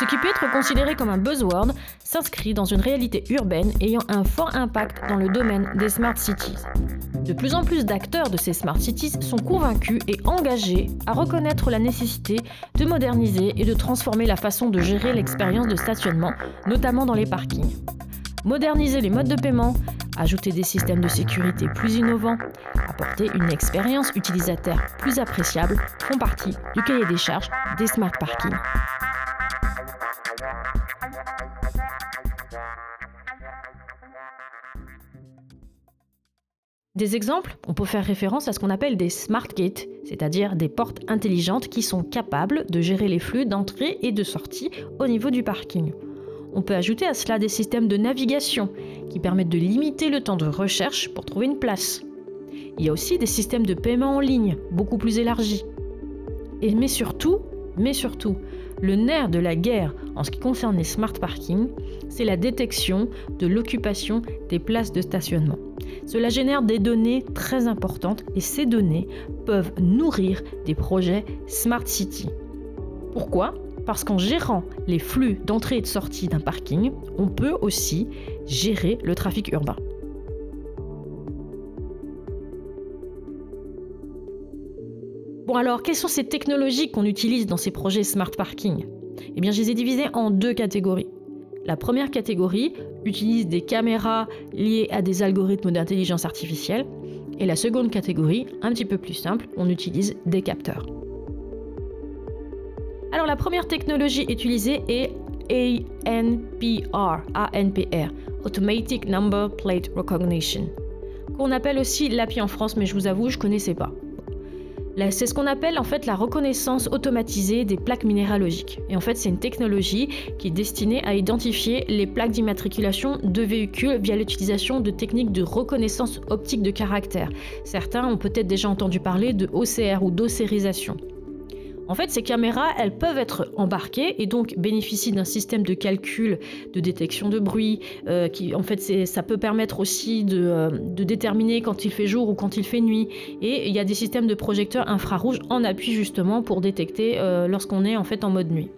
Ce qui peut être considéré comme un buzzword s'inscrit dans une réalité urbaine ayant un fort impact dans le domaine des smart cities. De plus en plus d'acteurs de ces smart cities sont convaincus et engagés à reconnaître la nécessité de moderniser et de transformer la façon de gérer l'expérience de stationnement, notamment dans les parkings. Moderniser les modes de paiement, ajouter des systèmes de sécurité plus innovants, apporter une expérience utilisateur plus appréciable font partie du cahier des charges des smart parkings. Des exemples, on peut faire référence à ce qu'on appelle des smart gates, c'est-à-dire des portes intelligentes qui sont capables de gérer les flux d'entrée et de sortie au niveau du parking. On peut ajouter à cela des systèmes de navigation qui permettent de limiter le temps de recherche pour trouver une place. Il y a aussi des systèmes de paiement en ligne beaucoup plus élargis. Et mais surtout, mais surtout, le nerf de la guerre en ce qui concerne les smart parking, c'est la détection de l'occupation des places de stationnement. Cela génère des données très importantes et ces données peuvent nourrir des projets Smart City. Pourquoi? Parce qu'en gérant les flux d'entrée et de sortie d'un parking, on peut aussi gérer le trafic urbain. Bon alors, quelles sont ces technologies qu'on utilise dans ces projets Smart Parking? Eh bien, je les ai divisées en deux catégories. La première catégorie utilise des caméras liées à des algorithmes d'intelligence artificielle. Et la seconde catégorie, un petit peu plus simple, on utilise des capteurs. Alors la première technologie utilisée est ANPR, ANPR, Automatic Number Plate Recognition, qu'on appelle aussi l'API en France, mais je vous avoue, je ne connaissais pas. C'est ce qu'on appelle en fait la reconnaissance automatisée des plaques minéralogiques. Et en fait, c'est une technologie qui est destinée à identifier les plaques d'immatriculation de véhicules via l'utilisation de techniques de reconnaissance optique de caractère. Certains ont peut-être déjà entendu parler de OCR ou d'océrisation. En fait, ces caméras, elles peuvent être embarquées et donc bénéficient d'un système de calcul de détection de bruit, euh, qui en fait, ça peut permettre aussi euh, de, déterminer quand il fait jour ou quand il fait nuit. Et il y a des systèmes de projecteurs infrarouges en appui justement pour détecter euh, lorsqu'on est en fait en mode nuit.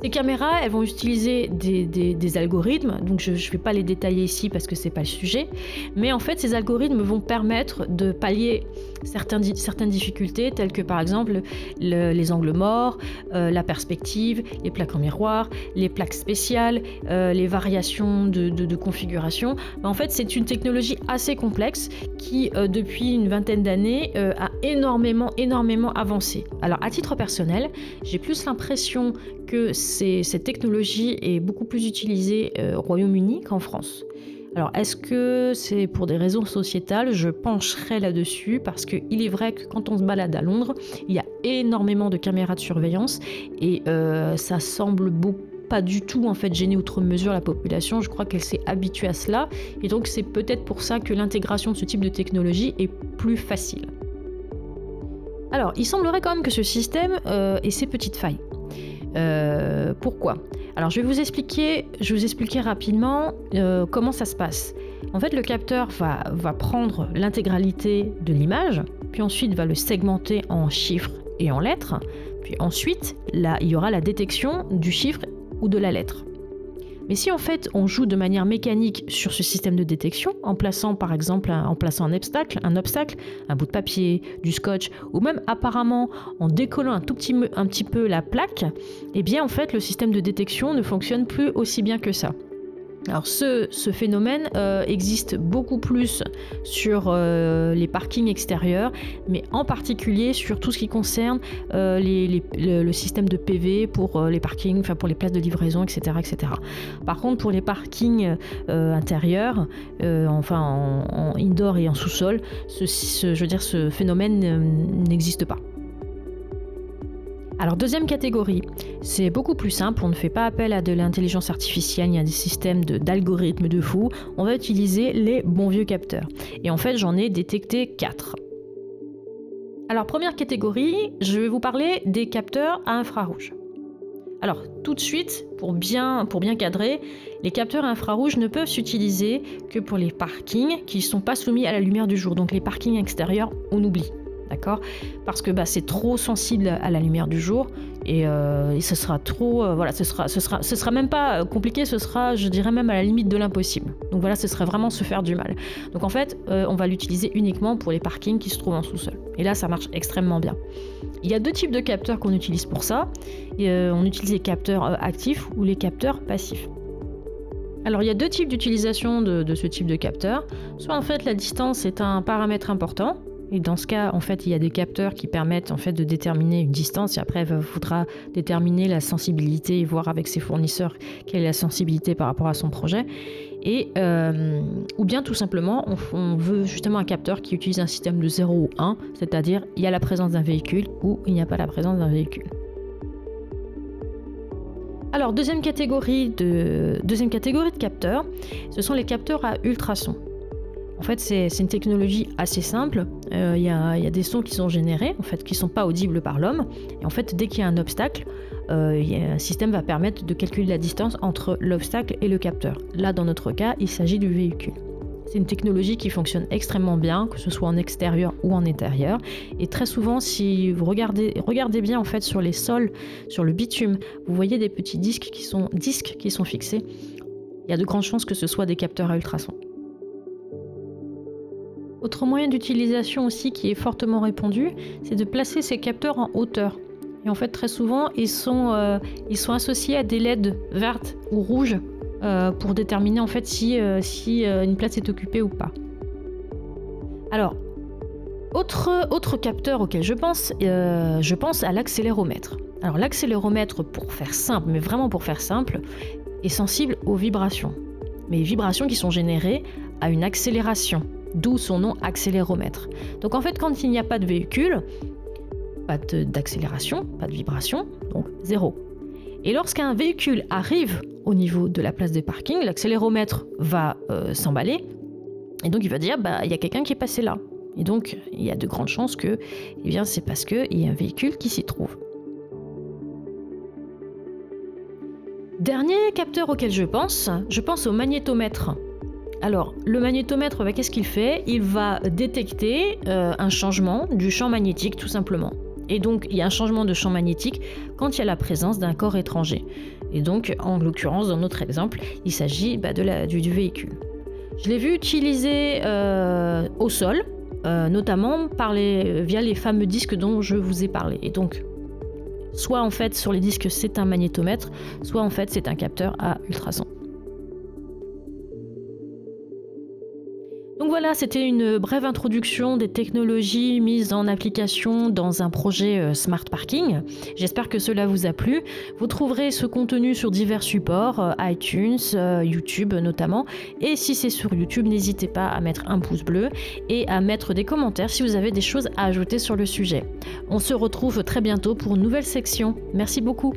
Ces caméras, elles vont utiliser des, algorithmes, donc je ne vais pas les détailler ici parce que ce n'est pas le sujet, mais en fait ces algorithmes vont permettre de pallier certaines, difficultés telles que par exemple les angles morts, euh, la perspective, les plaques en miroir, les plaques spéciales, euh, les variations de, configuration. En fait c'est une technologie assez complexe qui euh, depuis une vingtaine d'années a énormément énormément avancé. Alors à titre personnel, j'ai plus l'impression que cette technologie est beaucoup plus utilisée euh, au Royaume-Uni qu'en France. Alors, est-ce que c'est pour des raisons sociétales? Je pencherai là-dessus parce qu'il est vrai que quand on se balade à Londres, il y a énormément de caméras de surveillance et euh, ça semble pas du tout en fait gêner outre mesure la population. Je crois qu'elle s'est habituée à cela et donc c'est peut-être pour ça que l'intégration de ce type de technologie est plus facile. Alors, il semblerait quand même que ce système euh, ait ses petites failles. Euh, pourquoi? Alors je vais vous expliquer, je vous expliquer rapidement euh, comment ça se passe. En fait, le capteur va, va prendre l'intégralité de l'image, puis ensuite va le segmenter en chiffres et en lettres, puis ensuite là, il y aura la détection du chiffre ou de la lettre. Mais si en fait on joue de manière mécanique sur ce système de détection, en plaçant par exemple un, en plaçant un obstacle, un bout de papier, du scotch, ou même apparemment en décollant un tout petit, un petit peu la plaque, eh bien en fait le système de détection ne fonctionne plus aussi bien que ça. Alors ce, phénomène euh, existe beaucoup plus sur euh, les parkings extérieurs, mais en particulier sur tout ce qui concerne euh, le, système de PV pour les parkings, enfin pour les places de livraison, etc., etc. Par contre, pour les parkings intérieurs, enfin en, indoor et en sous-sol, je veux dire, ce phénomène n'existe pas. Alors deuxième catégorie, c'est beaucoup plus simple, on ne fait pas appel à de l'intelligence artificielle, il y a des systèmes d'algorithmes de, fou, on va utiliser les bons vieux capteurs. Et en fait j'en ai détecté quatre. Alors première catégorie, je vais vous parler des capteurs à infrarouge. Alors tout de suite, pour bien, pour bien cadrer, les capteurs infrarouges ne peuvent s'utiliser que pour les parkings qui ne sont pas soumis à la lumière du jour, donc les parkings extérieurs, on oublie. D'accord? Parce que bah, c'est trop sensible à la lumière du jour et, euh, ce sera trop, euh, voilà, ce sera, ce sera, ce sera même pas compliqué, ce sera, je dirais même à la limite de l'impossible. Donc voilà, ce serait vraiment se faire du mal. Donc en fait, euh, on va l'utiliser uniquement pour les parkings qui se trouvent en sous-sol. Et là, ça marche extrêmement bien. Il y a deux types de capteurs qu'on utilise pour ça. on utilise les capteurs actifs ou les capteurs passifs. Alors il y a deux types d'utilisation de, de, ce type de capteur. Soit en fait la distance est un paramètre important, et dans ce cas, en fait, il y a des capteurs qui permettent en fait de déterminer une distance et après, il faudra déterminer la sensibilité et voir avec ses fournisseurs quelle est la sensibilité par rapport à son projet. Et, euh, ou bien tout simplement, on, veut justement un capteur qui utilise un système de 0 ou 1, c'est-à-dire il y a la présence d'un véhicule ou il n'y a pas la présence d'un véhicule. Alors, deuxième catégorie, de, deuxième catégorie de capteurs, ce sont les capteurs à ultrasons. En fait, c'est une technologie assez simple. Euh, il y, a des sons qui sont générés, en fait, qui ne sont pas audibles par l'homme. Et en fait, dès qu'il y a un obstacle, euh, un système va permettre de calculer la distance entre l'obstacle et le capteur. Là, dans notre cas, il s'agit du véhicule. C'est une technologie qui fonctionne extrêmement bien, que ce soit en extérieur ou en intérieur. Et très souvent, si vous regardez, regardez bien en fait sur les sols, sur le bitume, vous voyez des petits disques qui sont, disques qui sont fixés. Il y a de grandes chances que ce soit des capteurs à ultrasons. Autre moyen d'utilisation aussi qui est fortement répandu, c'est de placer ces capteurs en hauteur. Et en fait, très souvent, ils sont, euh, associés à des LED vertes ou rouges euh, pour déterminer en fait si, euh, une place est occupée ou pas. Alors, autre, autre capteur auquel je pense, je pense à l'accéléromètre. Alors l'accéléromètre, pour faire simple, mais vraiment pour faire simple, est sensible aux vibrations. Mais vibrations qui sont générées à une accélération d'où son nom accéléromètre. Donc en fait, quand il n'y a pas de véhicule, pas d'accélération, pas de vibration, donc zéro. Et lorsqu'un véhicule arrive au niveau de la place de parking, l'accéléromètre va euh, s'emballer et donc il va dire bah il y a quelqu'un qui est passé là. Et donc il y a de grandes chances que eh bien c'est parce qu'il y a un véhicule qui s'y trouve. Dernier capteur auquel je pense, je pense au magnétomètre. Alors, le magnétomètre, bah, qu'est-ce qu'il fait? Il va détecter euh, un changement du champ magnétique, tout simplement. Et donc, il y a un changement de champ magnétique quand il y a la présence d'un corps étranger. Et donc, en l'occurrence, dans notre exemple, il s'agit bah, du, véhicule. Je l'ai vu utiliser euh, au sol, euh, notamment via les fameux disques dont je vous ai parlé. Et donc, soit en fait sur les disques c'est un magnétomètre, soit en fait c'est un capteur à ultrasons. Donc voilà, c'était une brève introduction des technologies mises en application dans un projet euh, Smart Parking. J'espère que cela vous a plu. Vous trouverez ce contenu sur divers supports, euh, iTunes, euh, YouTube notamment. Et si c'est sur YouTube, n'hésitez pas à mettre un pouce bleu et à mettre des commentaires si vous avez des choses à ajouter sur le sujet. On se retrouve très bientôt pour une nouvelle section. Merci beaucoup.